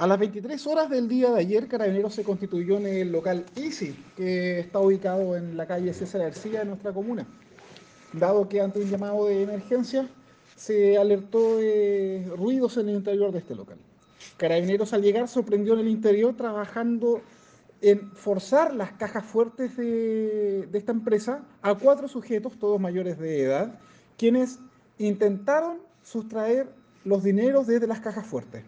A las 23 horas del día de ayer, Carabineros se constituyó en el local Easy, que está ubicado en la calle César García de nuestra comuna. Dado que ante un llamado de emergencia se alertó de ruidos en el interior de este local. Carabineros al llegar sorprendió en el interior trabajando en forzar las cajas fuertes de, de esta empresa a cuatro sujetos, todos mayores de edad, quienes intentaron sustraer los dineros desde las cajas fuertes.